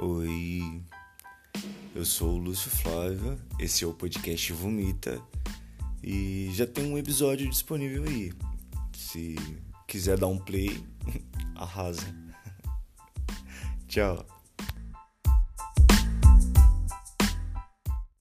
Oi, eu sou o Lúcio Flávio, esse é o podcast Vomita e já tem um episódio disponível aí. Se quiser dar um play, arrasa. Tchau.